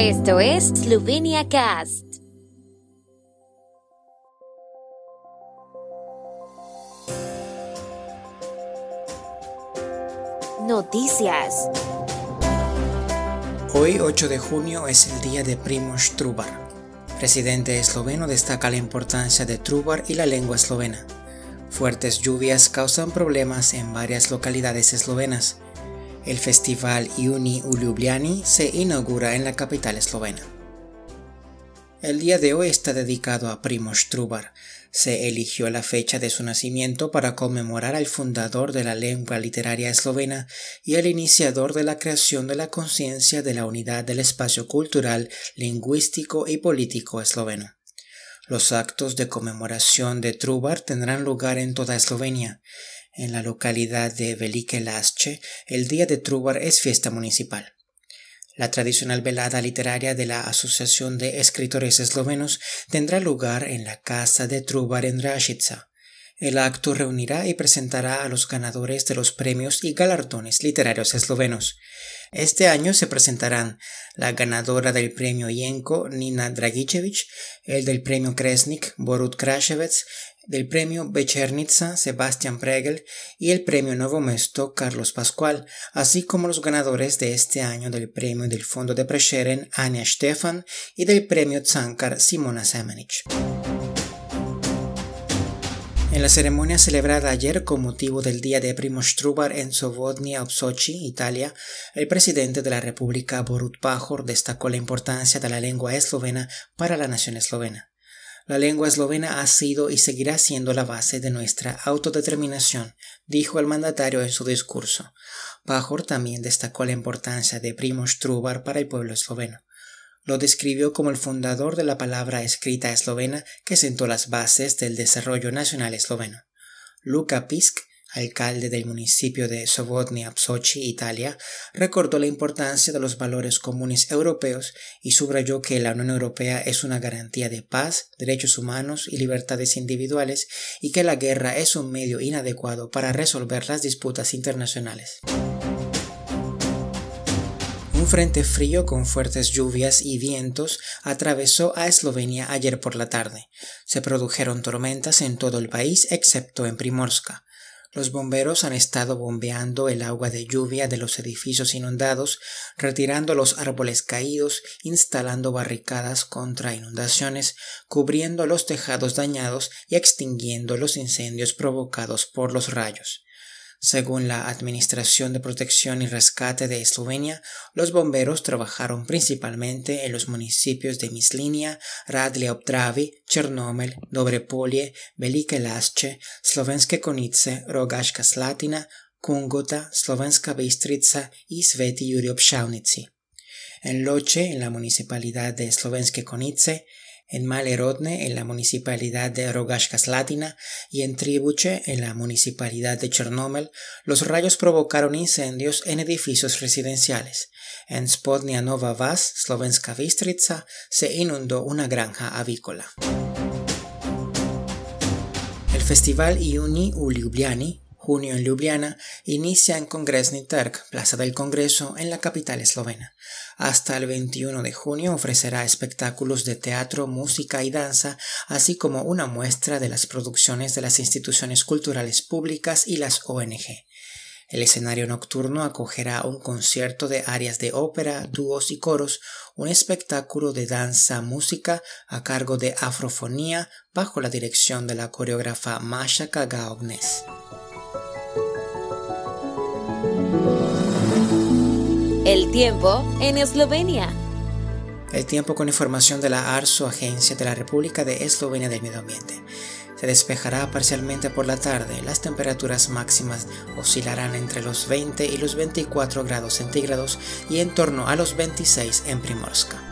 Esto es Slovenia Cast. Noticias. Hoy, 8 de junio, es el día de Primoz Trubar. Presidente esloveno destaca la importancia de Trubar y la lengua eslovena. Fuertes lluvias causan problemas en varias localidades eslovenas. El festival Uni u se inaugura en la capital eslovena. El día de hoy está dedicado a Primoz Trubar. Se eligió la fecha de su nacimiento para conmemorar al fundador de la lengua literaria eslovena y el iniciador de la creación de la conciencia de la unidad del espacio cultural, lingüístico y político esloveno. Los actos de conmemoración de Trubar tendrán lugar en toda Eslovenia. En la localidad de Velike Lasce, el día de Trubar es fiesta municipal. La tradicional velada literaria de la Asociación de Escritores Eslovenos tendrá lugar en la casa de Trubar en Rashica. El acto reunirá y presentará a los ganadores de los premios y galardones literarios eslovenos. Este año se presentarán la ganadora del premio Yenko, Nina Dragicevic, el del premio Kresnik, Borut Krashevets, del premio Bechernitsa, Sebastian Pregel, y el premio Nuevo Mesto, Carlos Pascual, así como los ganadores de este año del premio del Fondo de Prešeren, Anja Stefan, y del premio Tsankar, Simona Semenich. En la ceremonia celebrada ayer con motivo del Día de Primoz Trubar en Sovodnia Opsochi, Italia, el presidente de la República Borut Pajor destacó la importancia de la lengua eslovena para la nación eslovena. La lengua eslovena ha sido y seguirá siendo la base de nuestra autodeterminación, dijo el mandatario en su discurso. Pajor también destacó la importancia de Primoz Trubar para el pueblo esloveno lo describió como el fundador de la palabra escrita eslovena que sentó las bases del desarrollo nacional esloveno. Luka Pisk, alcalde del municipio de Sovodnia Psochi, Italia, recordó la importancia de los valores comunes europeos y subrayó que la Unión Europea es una garantía de paz, derechos humanos y libertades individuales y que la guerra es un medio inadecuado para resolver las disputas internacionales. Un frente frío con fuertes lluvias y vientos atravesó a Eslovenia ayer por la tarde. Se produjeron tormentas en todo el país excepto en Primorska. Los bomberos han estado bombeando el agua de lluvia de los edificios inundados, retirando los árboles caídos, instalando barricadas contra inundaciones, cubriendo los tejados dañados y extinguiendo los incendios provocados por los rayos. Según la Administración de Protección y Rescate de Eslovenia, los bomberos trabajaron principalmente en los municipios de Mislinia, Radlje ob Dravi, Chernomel, Dobrepolje, Velike Lasce, Slovenske Konice, Rogaška Slatina, Kungota, Slovenska Bistrica y Sveti Juri Obšavnici. En Loche, en la municipalidad de Slovenske Konice, en Malerodne, en la municipalidad de Rogaška Slatina, y en Tribuche, en la municipalidad de Chernomel, los rayos provocaron incendios en edificios residenciales. En Spodnia Nova Vas, Slovenska Bistrica, se inundó una granja avícola. El festival Iuni u Ljubljani junio en Ljubljana, inicia en Kongresni Trg, Plaza del Congreso, en la capital eslovena. Hasta el 21 de junio ofrecerá espectáculos de teatro, música y danza, así como una muestra de las producciones de las instituciones culturales públicas y las ONG. El escenario nocturno acogerá un concierto de áreas de ópera, dúos y coros, un espectáculo de danza música a cargo de Afrofonía bajo la dirección de la coreógrafa Masha Kagaognes. El tiempo en Eslovenia. El tiempo con información de la ARSO, Agencia de la República de Eslovenia del Medio Ambiente. Se despejará parcialmente por la tarde. Las temperaturas máximas oscilarán entre los 20 y los 24 grados centígrados y en torno a los 26 en Primorska.